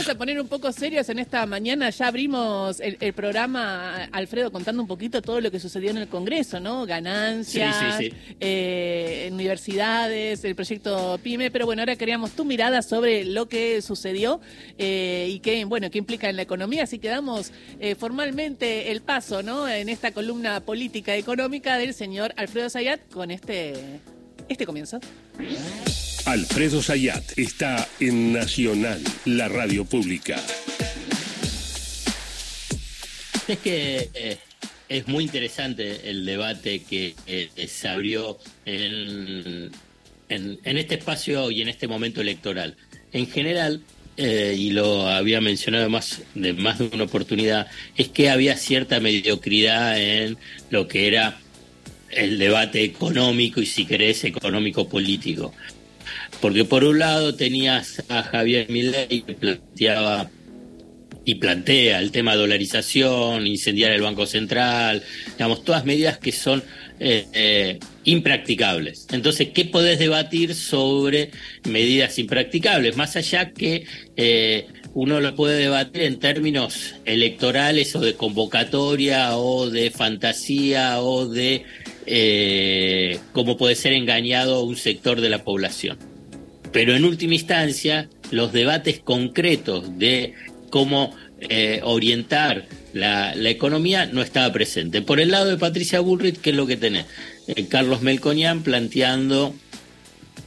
vamos a poner un poco serios en esta mañana. Ya abrimos el, programa, Alfredo, contando un poquito todo lo que sucedió en el Congreso, ¿no? Ganancias, eh, universidades, el proyecto PYME. Pero bueno, ahora queríamos tu mirada sobre lo que sucedió eh, y qué, bueno, qué implica en la economía. Así que damos eh, formalmente el paso, ¿no? En esta columna política económica del señor Alfredo Zayat con este, este comienzo. Alfredo Sayat está en Nacional, la radio pública. Es que eh, es muy interesante el debate que eh, se abrió en, este espacio y en este momento electoral. En general, eh, y lo había mencionado más de más de una oportunidad, es que había cierta mediocridad en lo que era el debate económico y si querés económico político. Porque por un lado tenías a Javier Milei que planteaba y plantea el tema de dolarización, incendiar el Banco Central, digamos, todas medidas que son eh, eh, impracticables. Entonces, ¿qué podés debatir sobre medidas impracticables? Más allá que eh, uno lo puede debatir en términos electorales o de convocatoria o de fantasía o de cómo puede ser engañado un sector de la población. Pero en última instancia, los debates concretos de cómo eh, orientar la, economía no estaba presente. Por el lado de Patricia Bullrich, ¿qué es lo que tenés? Eh, Carlos Melconian planteando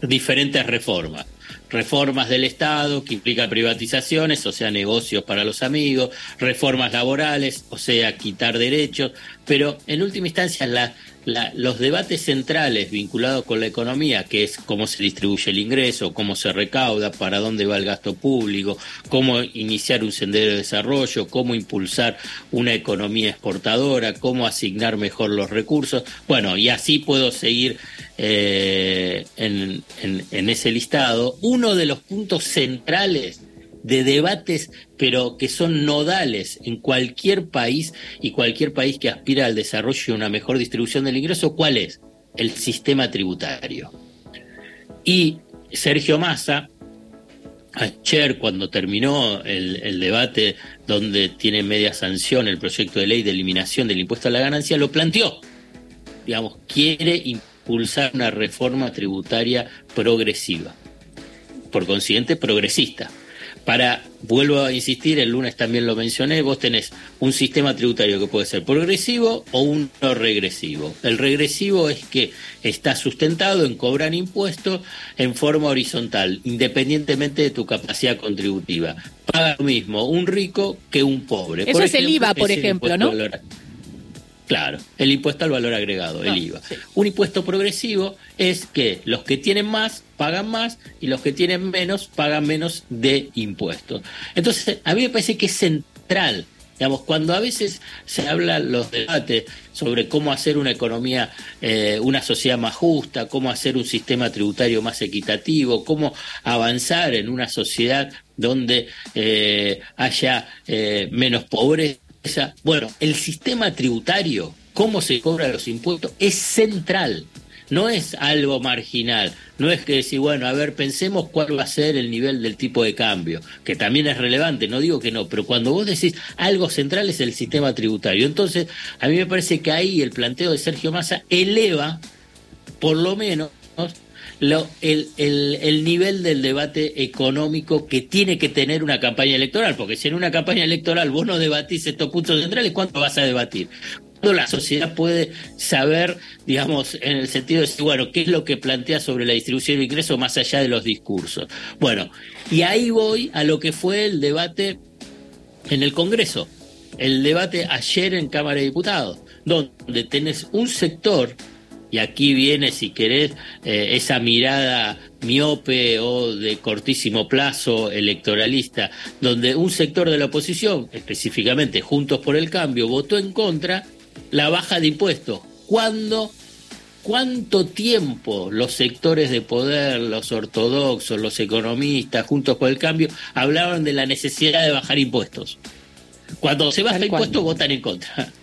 diferentes reformas. Reformas del Estado, que implica privatizaciones, o sea, negocios para los amigos, reformas laborales, o sea, quitar derechos, pero en última instancia la, los debates centrales vinculados con la economía, que es cómo se distribuye el ingreso, cómo se recauda, para dónde va el gasto público, cómo iniciar un sendero de desarrollo, cómo impulsar una economía exportadora, cómo asignar mejor los recursos. Bueno, y así puedo seguir eh, en, en ese listado. Uno de los puntos centrales de debates, pero que son nodales en cualquier país y cualquier país que aspira al desarrollo y una mejor distribución del ingreso, ¿cuál es? El sistema tributario. Y Sergio Massa, ayer cuando terminó el, el, debate donde tiene media sanción el proyecto de ley de eliminación del impuesto a la ganancia, lo planteó. Digamos, quiere impulsar una reforma tributaria progresiva, por consiguiente progresista para, vuelvo a insistir, el lunes también lo mencioné, vos tenés un sistema tributario que puede ser progresivo o uno regresivo. El regresivo es que está sustentado en cobrar impuestos en forma horizontal, independientemente de tu capacidad contributiva. Paga lo mismo un rico que un pobre. Eso es el IVA, por ejemplo, ¿no? Claro, el impuesto al valor agregado, el ah, IVA. Un impuesto progresivo es que los que tienen más pagan más y los que tienen menos pagan menos de impuestos. Entonces, a mí me parece que es central Digamos, cuando a veces se habla los debates sobre cómo hacer una economía, eh, una sociedad más justa, cómo hacer un sistema tributario más equitativo, cómo avanzar en una sociedad donde eh, haya eh, menos pobreza, bueno, el sistema tributario, cómo se cobran los impuestos, es central. No es algo marginal, no es que decir, bueno, a ver, pensemos cuál va a ser el nivel del tipo de cambio, que también es relevante, no digo que no, pero cuando vos decís algo central es el sistema tributario. Entonces, a mí me parece que ahí el planteo de Sergio Massa eleva, por lo menos, el, el, nivel del debate económico que tiene que tener una campaña electoral, porque si en una campaña electoral vos no debatís estos puntos centrales, ¿cuánto vas a debatir? ¿Cuándo la sociedad puede saber, digamos, en el sentido de decir, bueno, qué es lo que plantea sobre la distribución de ingresos más allá de los discursos? Bueno, y ahí voy a lo que fue el debate en el Congreso, el debate ayer en Cámara de Diputados, donde tenés un sector y aquí viene, si querés, eh, esa mirada miope o de cortísimo plazo electoralista, donde un sector de la oposición, específicamente Juntos por el Cambio, votó en contra la baja de impuestos. ¿Cuándo? ¿Cuánto tiempo los sectores de poder, los ortodoxos, los economistas, Juntos por el Cambio, hablaban de la necesidad de bajar impuestos? Cuando se baja impuestos, votan en contra.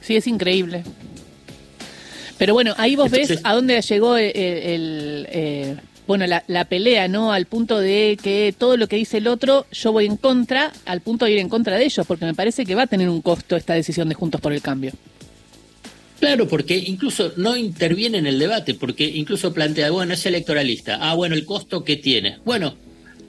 Sí, es increíble. Pero bueno, ahí vos ves a dónde llegó el, eh, bueno, la, la, pelea, ¿no? Al punto de que todo lo que dice el otro, yo voy en contra, al punto de ir en contra de ellos, porque me parece que va a tener un costo esta decisión de Juntos por el Cambio. Claro, porque incluso no interviene en el debate, porque incluso plantea, bueno, es electoralista, ah, bueno, el costo que tiene. Bueno,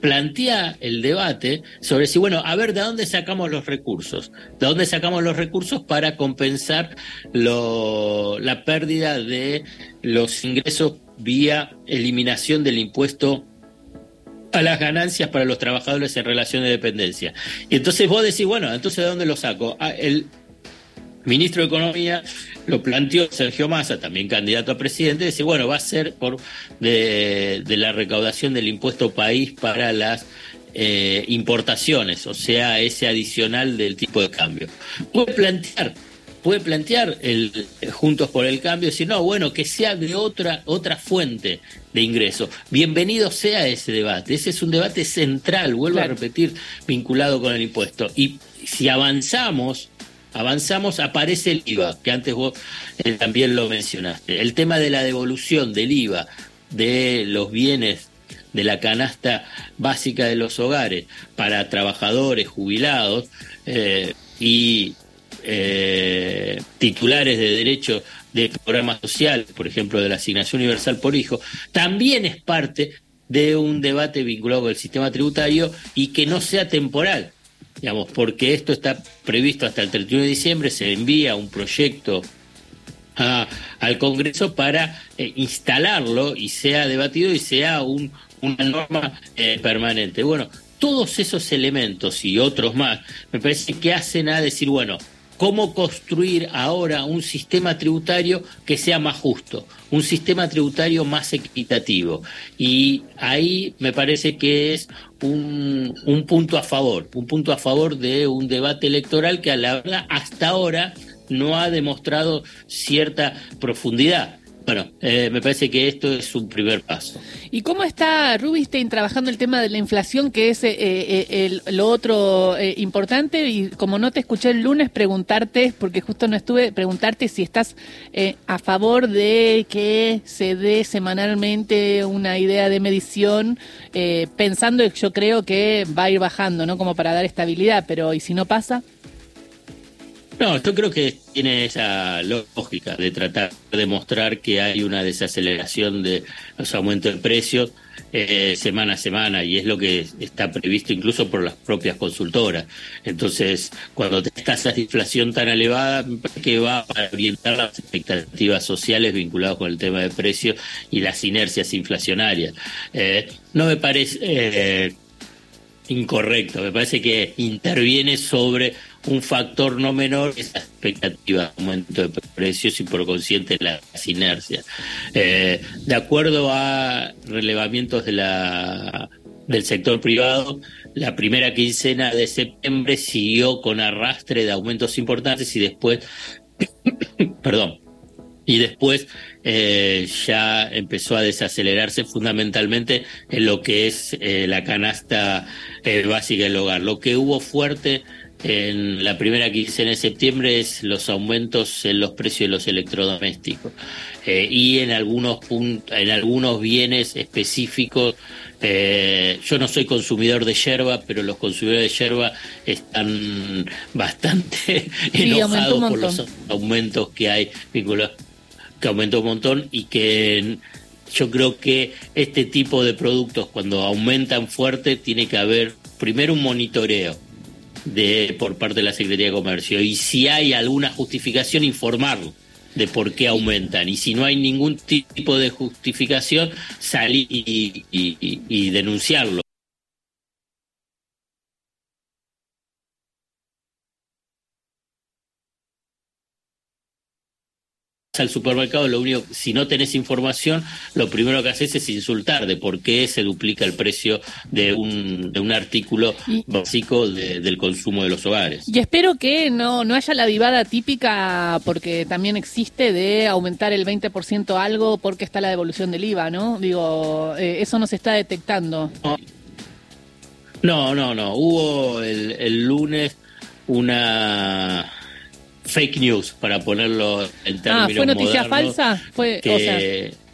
plantea el debate sobre si, bueno, a ver, ¿de dónde sacamos los recursos? ¿De dónde sacamos los recursos para compensar la pérdida de los ingresos vía eliminación del impuesto a las ganancias para los trabajadores en relación de dependencia? Y entonces vos decís, bueno, entonces ¿de dónde lo saco? Ah, el ministro de Economía lo planteó Sergio Massa, también candidato a presidente, dice, bueno, va a ser por de, la recaudación del impuesto país para las eh, importaciones, o sea, ese adicional del tipo de cambio. Puede plantear, puede plantear el Juntos por el Cambio, si no, bueno, que sea de otra, otra fuente de ingreso. Bienvenido sea ese debate. Ese es un debate central, vuelvo a repetir, vinculado con el impuesto. Y si avanzamos avanzamos, aparece el IVA, que antes vos eh, también lo mencionaste. El tema de la devolución del IVA de los bienes de la canasta básica de los hogares para trabajadores jubilados eh, y eh, titulares de derechos de programas sociales, por ejemplo, de la asignación universal por hijo, también es parte de un debate vinculado con el sistema tributario y que no sea temporal digamos, porque esto está previsto hasta el 31 de diciembre, se envía un proyecto al Congreso para eh, instalarlo y sea debatido y sea un, una norma eh, permanente. Bueno, todos esos elementos y otros más me parece que hacen a decir, bueno, cómo construir ahora un sistema tributario que sea más justo, un sistema tributario más equitativo. Y ahí me parece que es un, punto a favor, un punto a favor de un debate electoral que a la verdad hasta ahora no ha demostrado cierta profundidad. Bueno, eh, me parece que esto es un primer paso. ¿Y cómo está Rubinstein trabajando el tema de la inflación, que es eh, eh, lo otro importante? Y como no te escuché el lunes, preguntarte, porque justo no estuve, preguntarte si estás a favor de que se dé semanalmente una idea de medición, pensando que yo creo que va a ir bajando, ¿no? Como para dar estabilidad, pero ¿y si no pasa? No, yo creo que tiene esa lógica de tratar de demostrar que hay una desaceleración de los aumentos de precios eh, semana a semana y es lo que está previsto incluso por las propias consultoras. Entonces, cuando tenés tasas de inflación tan elevadas, que va a orientar las expectativas sociales vinculadas con el tema de precios y las inercias inflacionarias. Eh, no me parece eh, incorrecto, me parece que interviene sobre un factor no menor es la expectativa aumento de precios y por consciente las inercias. Eh, de acuerdo a relevamientos de la, del sector privado, la primera quincena de septiembre siguió con arrastre de aumentos importantes y después, perdón, y después eh, ya empezó a desacelerarse fundamentalmente en lo que es eh, la canasta básica del hogar. Lo que hubo fuerte en la primera quincena de septiembre es los aumentos en los precios de los electrodomésticos. Eh, y en algunos en algunos bienes específicos eh, yo no soy consumidor de yerba pero los consumidores de yerba están bastante enojados por los aumentos que hay que aumentó un montón y que yo creo que este tipo de productos cuando aumentan fuerte tiene que haber primero un monitoreo de por parte de la Secretaría de Comercio y si hay alguna justificación informarlo de por qué aumentan y si no hay ningún tipo de justificación salir y denunciarlo. Al supermercado, lo único, si no tenés información, lo primero que haces es insultar de por qué se duplica el precio de un, de un artículo básico del consumo de los hogares. Y espero que no, no haya la vivada típica, porque también existe, de aumentar el 20% algo porque está la devolución del IVA, ¿no? Digo, eh, eso no se está detectando. No, no, no. Hubo el, el lunes una fake news, para ponerlo en términos Ah, ¿fue noticia falsa? Fue, o sea,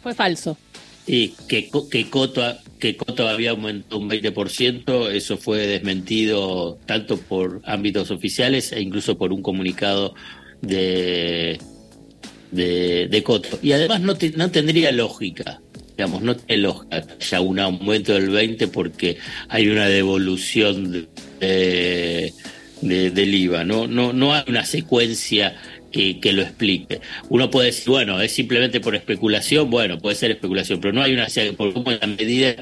fue falso. Y que, que Coto que Coto había aumentado un 20%, eso fue desmentido tanto por ámbitos oficiales e incluso por un comunicado de, de, Coto. Y además no, no tendría lógica, digamos, no tiene lógica ya un aumento del 20% porque hay una devolución de, del IVA, ¿no? No, no hay una secuencia que, lo explique. Uno puede decir, bueno, es simplemente por especulación, bueno, puede ser especulación, pero no hay una por cómo la medida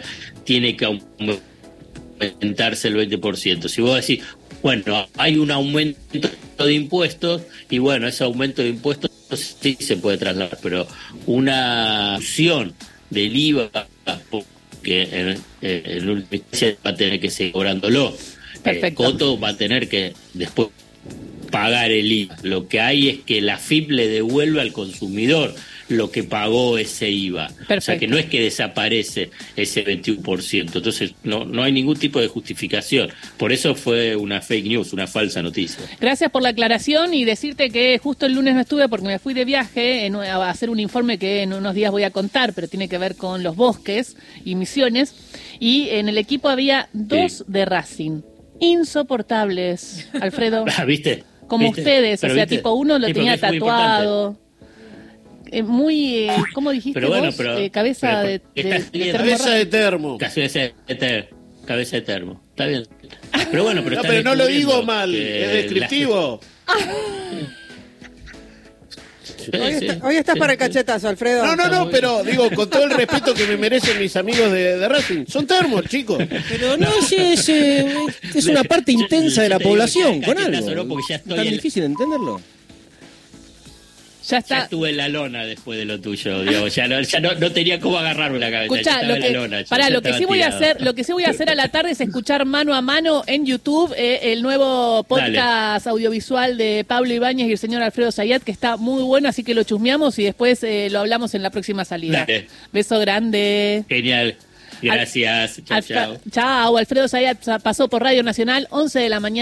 tiene que aumentarse el 20%. Si vos decís, bueno, hay un aumento de impuestos y bueno, ese aumento de impuestos sí se puede trasladar, pero una opción del IVA que en, en última instancia va a tener que seguir cobrándolo. Eh, Coto va a tener que después pagar el IVA. Lo que hay es que la FIP le devuelve al consumidor lo que pagó ese IVA. O sea que no es que desaparece ese 21%. Entonces no, no hay ningún tipo de justificación. Por eso fue una fake news, una falsa noticia. Gracias por la aclaración y decirte que justo el lunes no estuve porque me fui de viaje a hacer un informe que en unos días voy a contar, pero tiene que ver con los bosques y misiones. Y en el equipo había dos de Racing. Insoportables, Alfredo. ¿Viste? como ustedes, o sea, tipo uno lo tenía tatuado. Eh, muy, eh, ¿cómo dijiste pero bueno, Pero, eh, cabeza, de, cabeza de termo. Cabeza de termo. Cabeza de termo. Está bien. Pero bueno, pero, no, pero no lo digo mal, es descriptivo. Hoy, estás para el cachetazo, Alfredo. No, no, no, pero digo, con todo el respeto que me merecen mis amigos de, Racing, son termos, chicos. Pero no, sí, es, es una parte intensa de la población con algo. Es tan difícil entenderlo. Ya está. estuve en la lona después de lo tuyo, Ya, no, ya no, tenía cómo agarrarme la cabeza. Escucha, lo que, para, lo que sí voy a hacer, lo que sí voy a hacer a la tarde es escuchar mano a mano en YouTube eh, el nuevo podcast audiovisual de Pablo Ibáñez y el señor Alfredo Sayat, que está muy bueno, así que lo chusmeamos y después eh, lo hablamos en la próxima salida. Beso grande. Genial. Gracias. chao, chao. Chao. Alfredo Sayat pasó por Radio Nacional, 11 de la mañana.